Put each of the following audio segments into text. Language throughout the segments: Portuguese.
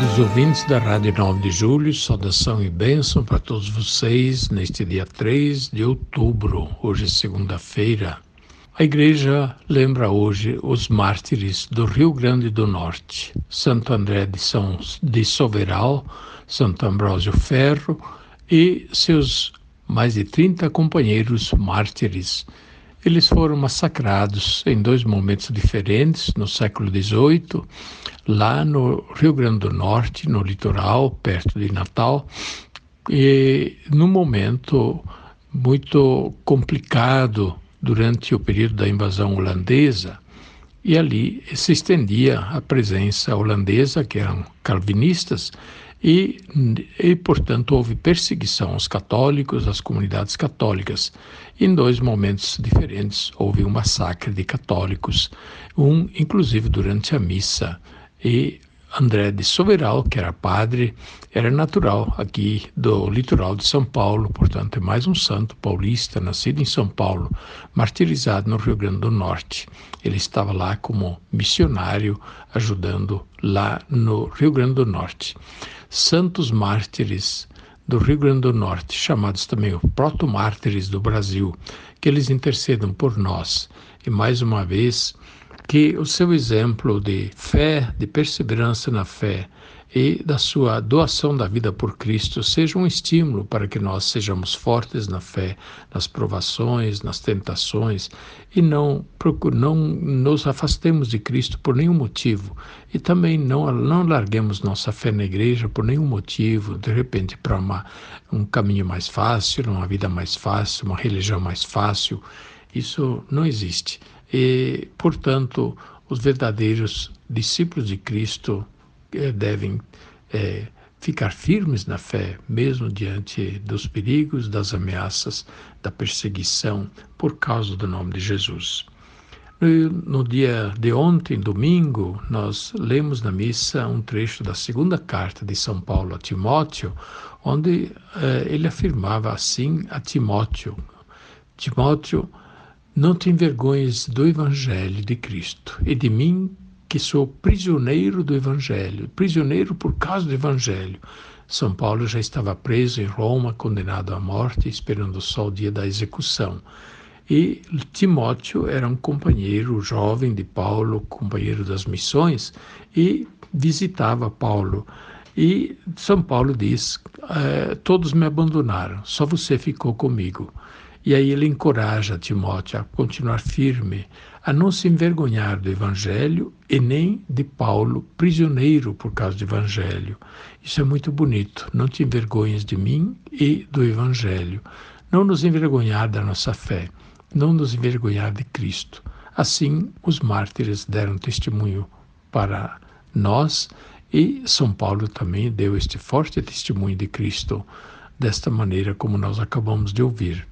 Queridos ouvintes da Rádio 9 de Julho, saudação e bênção para todos vocês neste dia 3 de outubro, hoje é segunda-feira. A igreja lembra hoje os mártires do Rio Grande do Norte, Santo André de São de Soveral, Santo Ambrósio Ferro e seus mais de 30 companheiros mártires. Eles foram massacrados em dois momentos diferentes, no século XVIII, lá no Rio Grande do Norte, no litoral, perto de Natal, e num momento muito complicado durante o período da invasão holandesa, e ali se estendia a presença holandesa, que eram calvinistas, e, e, portanto, houve perseguição aos católicos, às comunidades católicas. Em dois momentos diferentes, houve um massacre de católicos, um, inclusive, durante a missa. E André de Soberal, que era padre, era natural aqui do litoral de São Paulo, portanto, é mais um santo paulista, nascido em São Paulo, martirizado no Rio Grande do Norte. Ele estava lá como missionário, ajudando lá no Rio Grande do Norte santos mártires do Rio Grande do Norte, chamados também os proto-mártires do Brasil, que eles intercedam por nós. E mais uma vez, que o seu exemplo de fé, de perseverança na fé, e da sua doação da vida por Cristo seja um estímulo para que nós sejamos fortes na fé, nas provações, nas tentações e não, não nos afastemos de Cristo por nenhum motivo e também não, não larguemos nossa fé na igreja por nenhum motivo, de repente para um caminho mais fácil, uma vida mais fácil, uma religião mais fácil. Isso não existe. E, portanto, os verdadeiros discípulos de Cristo devem é, ficar firmes na fé, mesmo diante dos perigos, das ameaças, da perseguição, por causa do nome de Jesus. No, no dia de ontem, domingo, nós lemos na missa um trecho da segunda carta de São Paulo a Timóteo, onde eh, ele afirmava assim a Timóteo: Timóteo, não te envergonhes do Evangelho de Cristo e de mim que sou prisioneiro do Evangelho, prisioneiro por causa do Evangelho. São Paulo já estava preso em Roma, condenado à morte, esperando só o dia da execução. E Timóteo era um companheiro jovem de Paulo, companheiro das missões, e visitava Paulo. E São Paulo diz: eh, Todos me abandonaram, só você ficou comigo. E aí ele encoraja Timóteo a continuar firme, a não se envergonhar do Evangelho e nem de Paulo, prisioneiro por causa do Evangelho. Isso é muito bonito. Não te envergonhes de mim e do Evangelho. Não nos envergonhar da nossa fé, não nos envergonhar de Cristo. Assim, os mártires deram testemunho para nós e São Paulo também deu este forte testemunho de Cristo, desta maneira como nós acabamos de ouvir.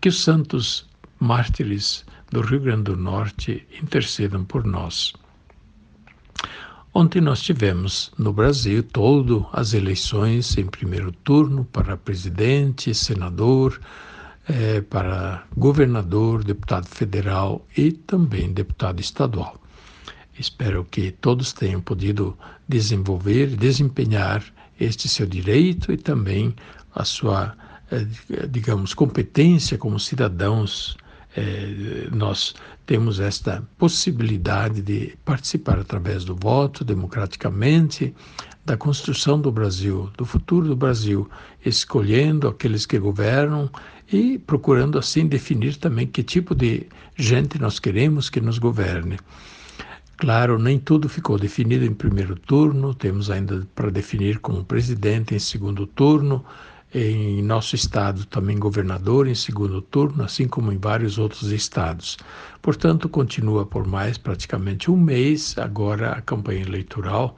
Que os santos mártires do Rio Grande do Norte intercedam por nós. Ontem nós tivemos no Brasil todo as eleições em primeiro turno para presidente, senador, eh, para governador, deputado federal e também deputado estadual. Espero que todos tenham podido desenvolver, desempenhar este seu direito e também a sua digamos, competência como cidadãos, é, nós temos esta possibilidade de participar através do voto, democraticamente, da construção do Brasil, do futuro do Brasil, escolhendo aqueles que governam e procurando assim definir também que tipo de gente nós queremos que nos governe. Claro, nem tudo ficou definido em primeiro turno, temos ainda para definir como presidente em segundo turno, em nosso estado também governador em segundo turno, assim como em vários outros estados. Portanto, continua por mais praticamente um mês agora a campanha eleitoral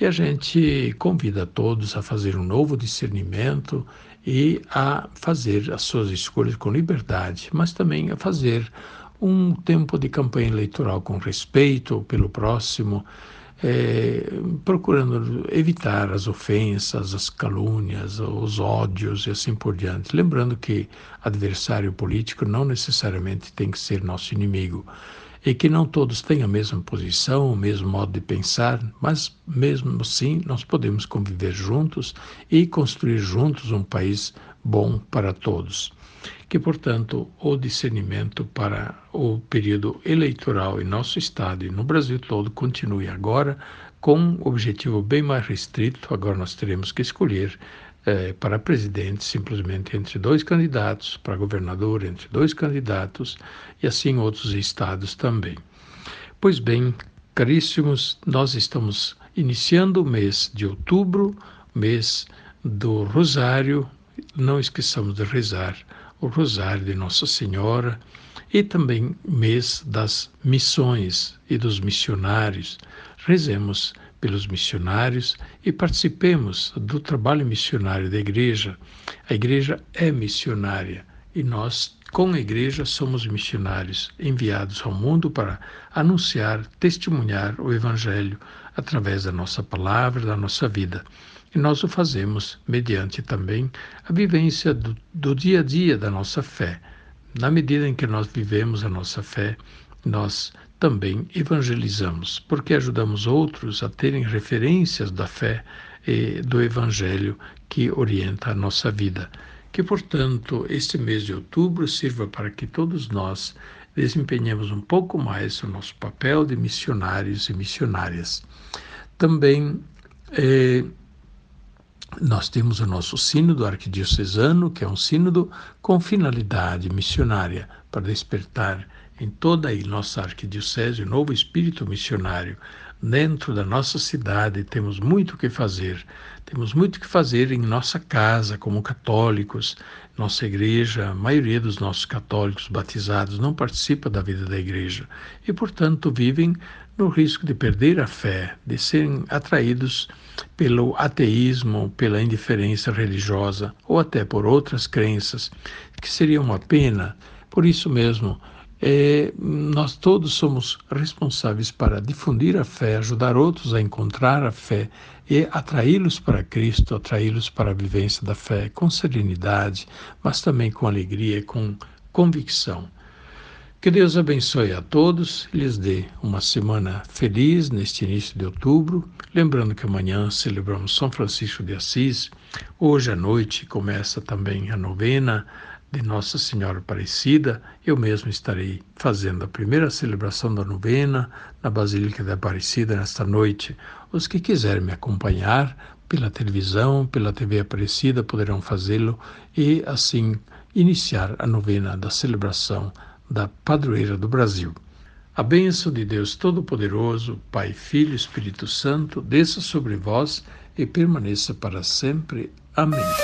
e a gente convida todos a fazer um novo discernimento e a fazer as suas escolhas com liberdade, mas também a fazer um tempo de campanha eleitoral com respeito pelo próximo, é, procurando evitar as ofensas, as calúnias, os ódios e assim por diante. Lembrando que adversário político não necessariamente tem que ser nosso inimigo e que não todos têm a mesma posição, o mesmo modo de pensar, mas mesmo assim nós podemos conviver juntos e construir juntos um país bom para todos. Que, portanto, o discernimento para o período eleitoral em nosso estado e no Brasil todo continue agora com um objetivo bem mais restrito. Agora nós teremos que escolher é, para presidente simplesmente entre dois candidatos, para governador entre dois candidatos e assim outros estados também. Pois bem, caríssimos, nós estamos iniciando o mês de outubro, mês do Rosário. Não esqueçamos de rezar o Rosário de Nossa Senhora e também mês das missões e dos missionários. Rezemos pelos missionários e participemos do trabalho missionário da igreja. A igreja é missionária e nós, com a igreja, somos missionários enviados ao mundo para anunciar, testemunhar o evangelho através da nossa palavra, da nossa vida. E nós o fazemos mediante também a vivência do, do dia a dia da nossa fé. Na medida em que nós vivemos a nossa fé, nós também evangelizamos, porque ajudamos outros a terem referências da fé e do Evangelho que orienta a nossa vida. Que, portanto, este mês de outubro sirva para que todos nós desempenhemos um pouco mais o nosso papel de missionários e missionárias. Também eh, nós temos o nosso sínodo arquidiocesano, que é um sínodo com finalidade missionária, para despertar em toda a nossa arquidiocese o novo espírito missionário. Dentro da nossa cidade temos muito o que fazer. Temos muito o que fazer em nossa casa, como católicos. Nossa igreja, a maioria dos nossos católicos batizados não participa da vida da igreja e, portanto, vivem no risco de perder a fé, de serem atraídos pelo ateísmo, pela indiferença religiosa ou até por outras crenças, que seria uma pena. Por isso mesmo, é, nós todos somos responsáveis para difundir a fé, ajudar outros a encontrar a fé e atraí-los para Cristo, atraí-los para a vivência da fé com serenidade, mas também com alegria e com convicção. Que Deus abençoe a todos lhes dê uma semana feliz neste início de outubro. Lembrando que amanhã celebramos São Francisco de Assis. Hoje à noite começa também a novena de Nossa Senhora Aparecida, eu mesmo estarei fazendo a primeira celebração da novena na Basílica da Aparecida nesta noite. Os que quiserem me acompanhar pela televisão, pela TV Aparecida, poderão fazê-lo e assim iniciar a novena da celebração da Padroeira do Brasil. A bênção de Deus Todo-Poderoso, Pai, Filho e Espírito Santo, desça sobre vós e permaneça para sempre. Amém.